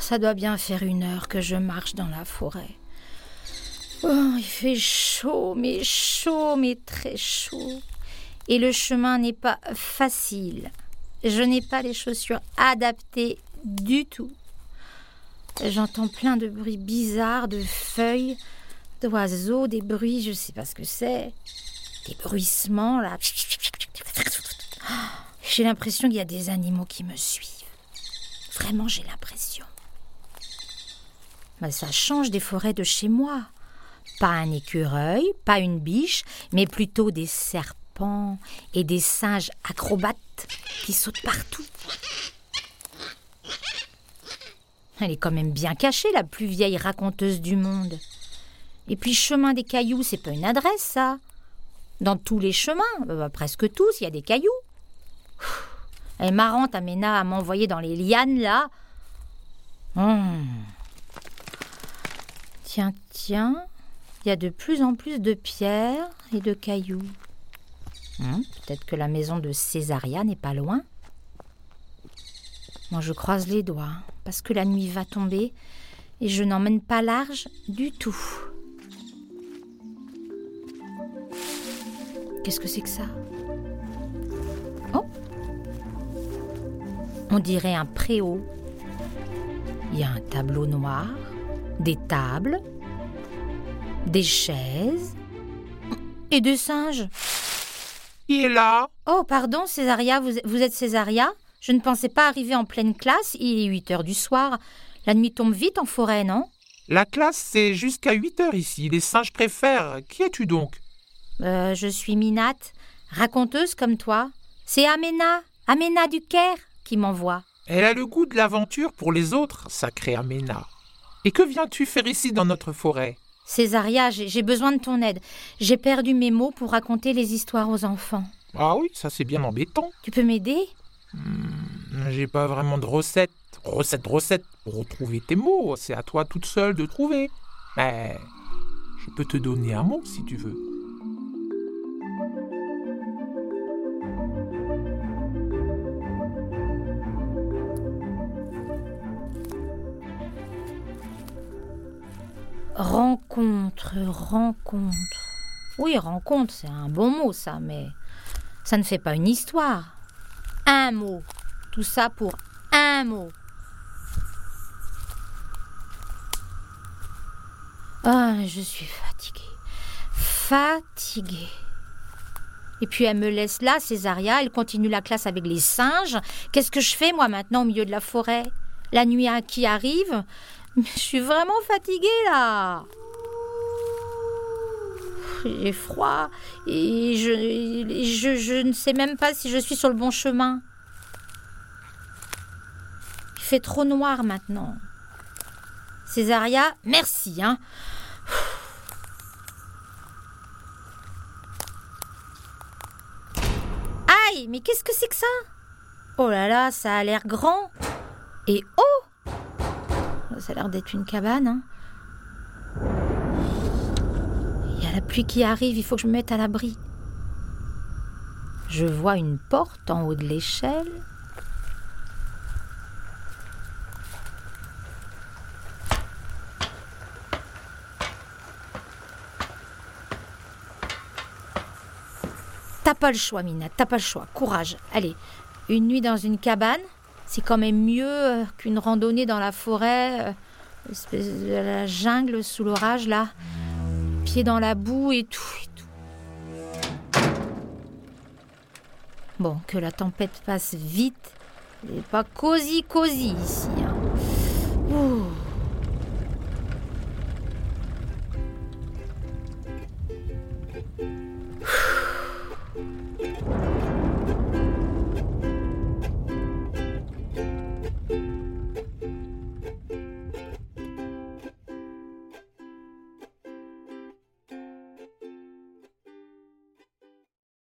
ça doit bien faire une heure que je marche dans la forêt. Oh, il fait chaud, mais chaud, mais très chaud. Et le chemin n'est pas facile. Je n'ai pas les chaussures adaptées du tout. J'entends plein de bruits bizarres, de feuilles, d'oiseaux, des bruits, je ne sais pas ce que c'est. Des bruissements, là. J'ai l'impression qu'il y a des animaux qui me suivent. Vraiment, j'ai l'impression. Ça change des forêts de chez moi. Pas un écureuil, pas une biche, mais plutôt des serpents et des singes acrobates qui sautent partout. Elle est quand même bien cachée, la plus vieille raconteuse du monde. Et puis chemin des cailloux, c'est pas une adresse, ça. Dans tous les chemins, euh, bah, presque tous, il y a des cailloux. Elle est marrante, Amena, à m'envoyer dans les lianes, là. Hum. Tiens, tiens, il y a de plus en plus de pierres et de cailloux. Hum, peut-être que la maison de Césaria n'est pas loin. Moi, je croise les doigts, parce que la nuit va tomber et je n'emmène pas large du tout. Qu'est-ce que c'est que ça? Oh On dirait un préau. Il y a un tableau noir, des tables, des chaises et des singes. Il est là? Oh, pardon, Césaria, vous, vous êtes Césaria? Je ne pensais pas arriver en pleine classe, il est 8 heures du soir. La nuit tombe vite en forêt, non? La classe, c'est jusqu'à 8 heures ici. Les singes préfèrent. Qui es-tu donc? Euh, Je suis Minate, raconteuse comme toi. C'est Amena, Amena du Caire, qui m'envoie. Elle a le goût de l'aventure pour les autres, sacrée Amena. Et que viens-tu faire ici dans notre forêt? Césaria, j'ai besoin de ton aide. J'ai perdu mes mots pour raconter les histoires aux enfants. Ah oui, ça c'est bien embêtant. Tu peux m'aider? Hmm, j'ai pas vraiment de recette. Recette, recette pour retrouver tes mots. C'est à toi toute seule de trouver. Mais je peux te donner un mot si tu veux. Rencontre, rencontre. Oui, rencontre, c'est un bon mot ça, mais ça ne fait pas une histoire un mot. Tout ça pour un mot. Ah, je suis fatiguée. Fatiguée. Et puis elle me laisse là, Césaria, elle continue la classe avec les singes. Qu'est-ce que je fais moi maintenant au milieu de la forêt? La nuit qui arrive? Je suis vraiment fatiguée là. J'ai froid et je, je, ne sais même pas si je suis sur le bon chemin. Il fait trop noir maintenant. Césaria, merci, hein. Aïe, mais qu'est-ce que c'est que ça? Oh là là, ça a l'air grand. Et oh Ça a l'air d'être une cabane, hein la pluie qui arrive, il faut que je me mette à l'abri. Je vois une porte en haut de l'échelle. T'as pas le choix, Mina, t'as pas le choix. Courage. Allez, une nuit dans une cabane, c'est quand même mieux euh, qu'une randonnée dans la forêt, euh, espèce de la jungle sous l'orage là, pieds dans la boue et tout, et tout. Bon, que la tempête passe vite, et pas cosy cosy ici. Hein. Ouh.